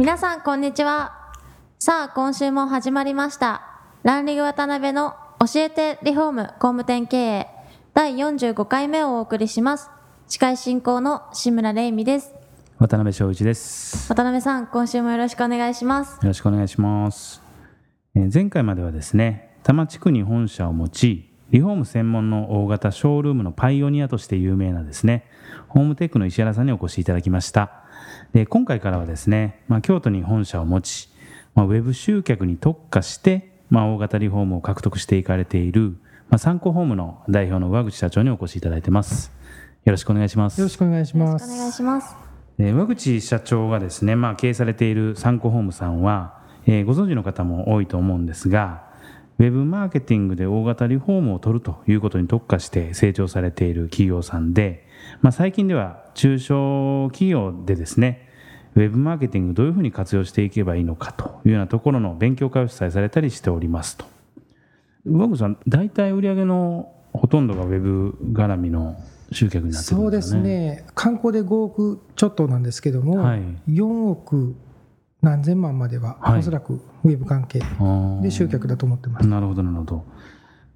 皆さんこんにちは。さあ今週も始まりました。ランリグ渡辺の教えてリフォーム工務店経営。第45回目をお送りします。司会進行の志村玲美です。渡辺翔一です。渡辺さん今週もよろしくお願いします。よろしくお願いします、えー前回まではですね多摩地区に本社を持ちリフォーム専門の大型ショールームのパイオニアとして有名なですねホームテックの石原さんにお越しいただきましたで今回からはですね、まあ、京都に本社を持ち、まあ、ウェブ集客に特化して、まあ、大型リフォームを獲得していかれている、まあ、参考ホームの代表の上口社長にお越しいただいてます。よろしくお願いします。よろしくお願いしまよろしくお願いす。します。えー上口社長がですね、まあ、経営されている参考ホームさんは、えーご存知の方も多いと思うんですがウェブマーケティングで大型リフォームを取るということに特化して成長されている企業さんで、まあ、最近では中小企業でですねウェブマーケティングどういうふうに活用していけばいいのかというようなところの勉強会を主催されたりしておりますと。上口さん大体売上のほとんどがウェブ絡みの集客になってるんそうですね。ね、観光で5億ちょっとなんですけども、はい4億何千万までは、はいおそらくウェブ関係で集客だと思ってます。なるほど、なるほど。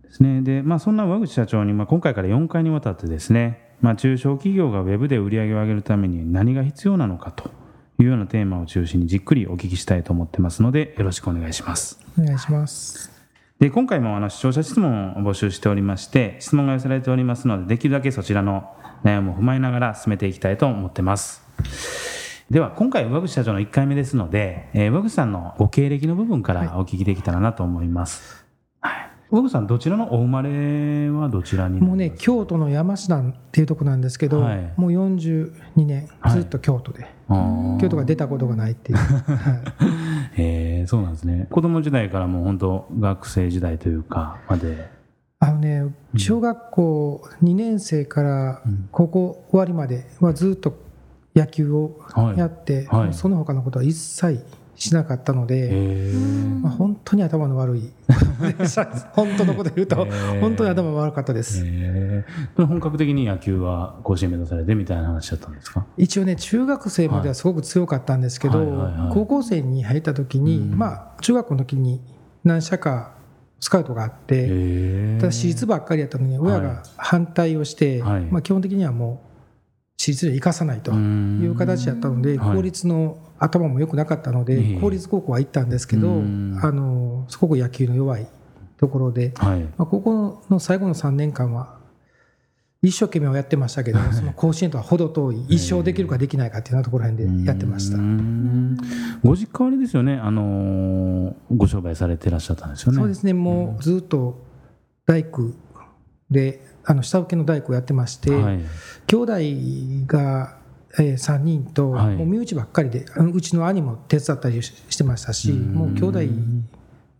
ですね。で、まあ、そんな和口社長に、まあ、今回から4回にわたってですね、まあ、中小企業がウェブで売り上げを上げるために何が必要なのかというようなテーマを中心にじっくりお聞きしたいと思ってますので、よろしくお願いします。お願いします。で、今回もあの視聴者質問を募集しておりまして、質問が寄せられておりますので、できるだけそちらの悩みを踏まえながら進めていきたいと思ってます。では、今回、上口社長の1回目ですので、えー、上口さんのご経歴の部分からお聞きできたらなと思います。はい。上口さん、どちらのお生まれはどちらにもうね、京都の山科っていうとこなんですけど、はい。もう42年ずっと京都で、あー。京都が出たことがないっていう。はい。へえそうなんですね。子供時代からもう本当、学生時代というか、まで。あのね、小学校2年生からうん。高校終わりまではずっと野球をはいやって、はい。その他のことは一切しなかったので、まあ、本当に頭の悪い 本当のこと言うと本当に頭悪かったです、へえそれ本格的に野球は甲子園目指されてみたいな話だったんですか？一応ね中学生まではすごく強かったんですけど、はいはいはい。はい高校生に入った時に、うん。まあ中学校の時に何社かスカウトがあって、ただ私立ばっかりやったのに親が反対をして、はい。まあ、基本的にはもう私立で生かさないという形だったので、はい。公立の頭も良くなかったので、ええ公立高校は行ったんですけど、うん。あのすごく野球の弱いところで、はい。まあ、高校の最後の3年間は一生懸命はやってましたけど、その甲子園とは程遠い、一生できるかできないかっていうようなところら辺でやってました。う。んご実家はあれですよね、あのーご商売されてらっしゃったんですよね。そうですね、もうずっと大工で、あの下請けの大工をやってまして、はい。兄弟が、えー、3人と、はいもう身内ばっかりで、あのうちの兄も手伝ったりししてましたし、もう兄弟、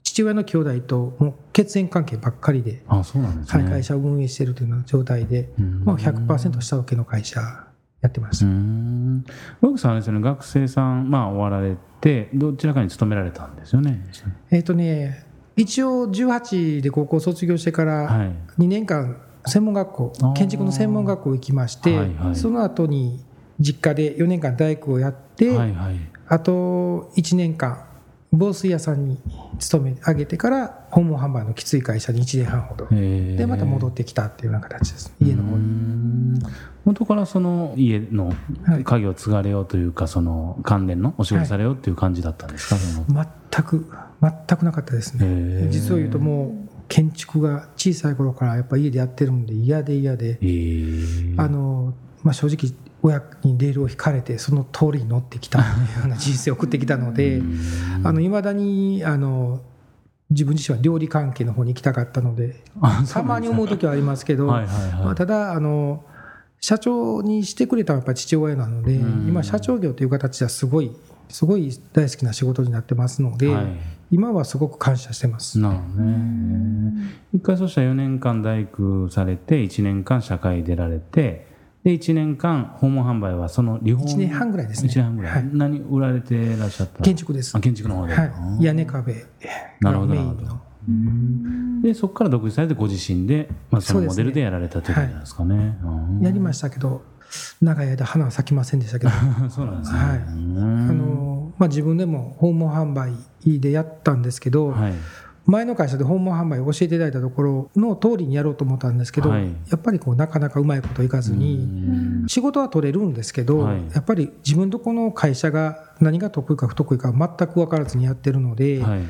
父親の兄弟ともう血縁関係ばっかりで、あ、そうなんですね。はい、会社を運営しているというような状態で、うんもう100%下請けの会社やってましうた。ん。奥さんあれですよね、学生さん、まあ、終わられて、どちらかに勤められたんですよね？えっ、とね、一応18で高校卒業してからはい。2年間専門学校建築の専門学校行きまして、はいはい。その後に実家で4年間大工をやって、はいはい。あと1年間防水屋さんに勤め上げてから訪問販売のきつい会社に1年半ほど。ででまた戻ってきたっていうような形です。家の方に。に元からその家のはい。家業を継がれようというか、その関連のお仕事されようっていう感じだったんですか、その。全く全くなかったですね。実を言うともう建築が小さい頃からやっぱ家でやってるんで嫌で嫌で。え。ーあの、まあ、正直親にレールを引かれてその通りに乗ってきた ような人生を送ってきたのでいまだにあの自分自身は料理関係の方に行きたかったのであたまに思う時はありますけど、はいまあ、ただあの社長にしてくれたのはやっぱり父親なので、うん。今社長業という形ではすごいすごい大好きな仕事になってますので、はい今はすごく感謝してます。なるほどね。一回そしたら4年間大工されて1年間社会出られてで1年間訪問販売はそのリフォーム1年半ぐらいですね。1年半ぐらい、はい。何売られてらっしゃった？建築です。あ建築の方で、はい、屋根壁。なるほどなるほど。のでそこから独立されてご自身で、まあ、そのモデルでやられたということなんですかね。やりましたけど長い間花は咲きませんでしたけど。た。そうなんですね。はい。うん。あの、まあ、自分でも訪問販売でやったんですけど、はい。前の会社で訪問販売を教えていただいたところの通りにやろうと思ったんですけど、はい。やっぱりこうなかなかうまいこといかずに、仕事は取れるんですけど、はい。やっぱり自分とこの会社が何が得意か不得意か全く分からずにやってるので、はい。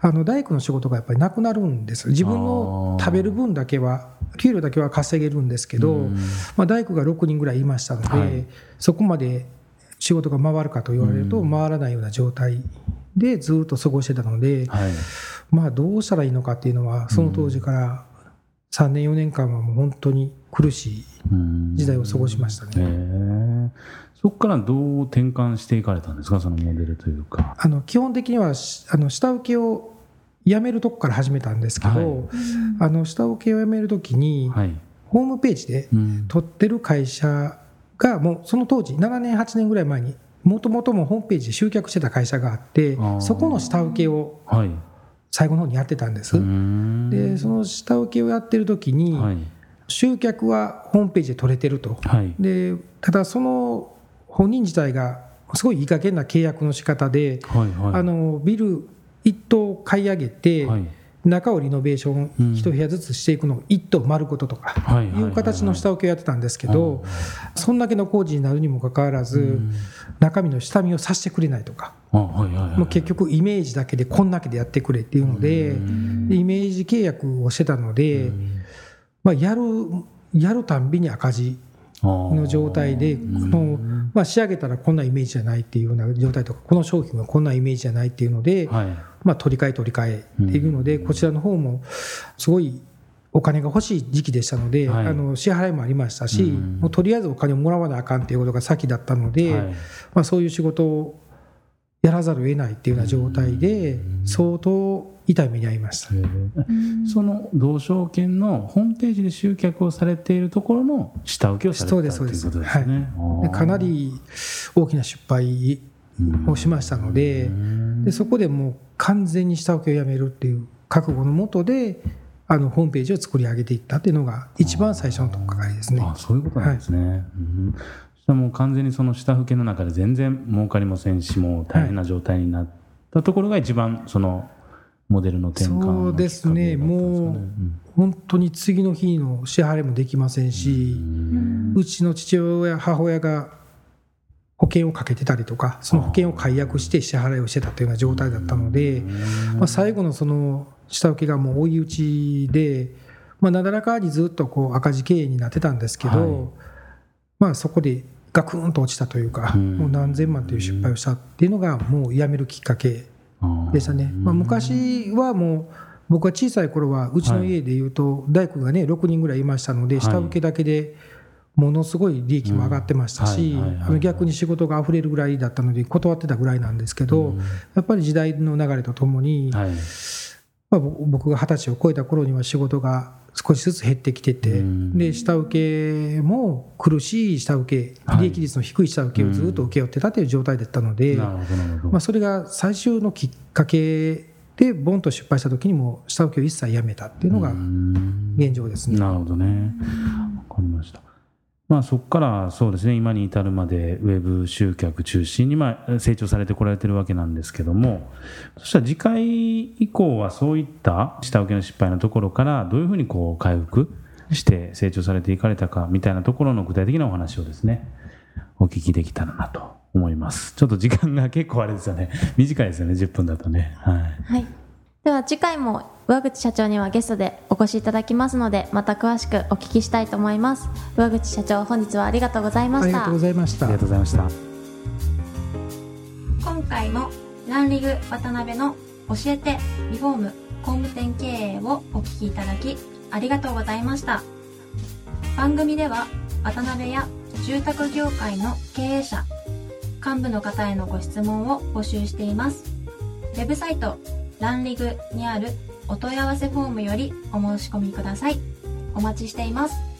あの大工の仕事がやっぱりなくなるんです自分の食べる分だけは給料だけは稼げるんですけど、うん。まあ、大工が6人ぐらいいましたので、はい。そこまで仕事が回るかと言われると回らないような状態でずっと過ごしてたので、はい。まあ、どうしたらいいのかっていうのはその当時から3年4年間はもう本当に苦しいうん時代を過ごしましたね。へえそこからどう転換していかれたんですか、そのモデルというか。あの基本的にはしあの下請けを辞めるとこから始めたんですけど、はいあの下請けを辞めるときに、はい。ホームページでうん取ってる会社がもうその当時7年8年ぐらい前にもともともホームページで集客してた会社があってそこの下請けをはい。最後の方にやってたんです、うんでその下請けをやってる時に、はい。集客はホームページで取れてるとはい。でただその本人自体がすごいいい加減な契約の仕方で、はい。はい。あのビル一棟買い上げて、はい。中をリノベーショうん。ン一部屋ずつしていくのを一棟丸ごととかはいう形の下請けをやってたんですけどそんだけの工事になるにもかかわらずうん。中身の下見をさせてくれないとか。もう結局イメージだけでこんだけでやってくれっていうのでイメージ契約をしてたのでうん。まあやるやるたんびに赤字のの状態でこのまあ仕上げたらこんなイメージじゃないっていうような状態とかこの商品はこんなイメージじゃないっていうのではい。まあ、取り替え取り替えっていうので、こちらの方もすごいお金が欲しい時期でしたので、はい。あの支払いもありましたし、うん。もうとりあえずお金をもらわなあかんっていうことが先だったので、はい。まあ、そういう仕事をやらざるを得ないっていうような状態でうん。相当痛い目に遭いました。へえ。その同証券のホームページで集客をされているところの下請けをされてそうでたというすそうです。ことですね。でかなり大きな失敗をしましたのででそこでもう完全に下請けをやめるっていう覚悟のもとであのホームページを作り上げていったっていうのが一番最初のとっかかりですね。あそういうことなんですね。うん。そしたらもう完全にその下請けの中で全然儲かりませんしもう大変な状態になったところが一番そのモデルの転換のそうですね。もう本当に次の日の支払いもできませんし、うちの父親母親が保険をかけてたりとかその保険を解約して支払いをしてたというような状態だったので、まあ、最後のその下請けがもう追い打ちで、まあ、なだらかにずっとこう赤字経営になってたんですけど、はい。まあ、そこでガクンと落ちたというか、うん。もう何千万という失敗をしたっていうのがもうやめるきっかけでしたね。まあ、昔はもう僕は小さい頃はうちの家でいうと大工がね6人ぐらいいましたのではい。下請けだけでものすごい利益も上がってましたし逆に仕事が溢れるぐらいだったので断ってたぐらいなんですけどやっぱり時代の流れとともにはいまあぼ僕が二十歳を超えた頃には仕事が少しずつ減ってきててうんで下請けも苦しい下請けはい利益率の低い下請けをずっと請け負ってたという状態だったので。まあ、それが最終のきっかけでボンと失敗した時にも下請けを一切やめたっていうのがうん現状ですね。なるほどね。わかりました。まあそこからそうですね、今に至るまでウェブ集客中心にまあ成長されてこられてるわけなんですけども、そしたら次回以降はそういった下請けの失敗のところからどういうふうにこう回復して成長されていかれたかみたいなところの具体的なお話をですね、お聞きできたらなと思います。ちょっと時間が結構あれですよね。短いですよね、10分だとね。はい。はい。では次回も上口社長にはゲストでお越しいただきますので、また詳しくお聞きしたいと思います。上口社長、本日はありがとうございましたありがとうご。ざいましたありがとうございました。今回もランリグ渡辺の教えてリフォーム工務店経営をお聞きいただきありがとうございました番組では渡辺や住宅業界の経営者、幹部の方へのご質問を募集しています。ウェブサイト、ランリグにあるお問い合わせフォームよりお申し込みください。お待ちしています。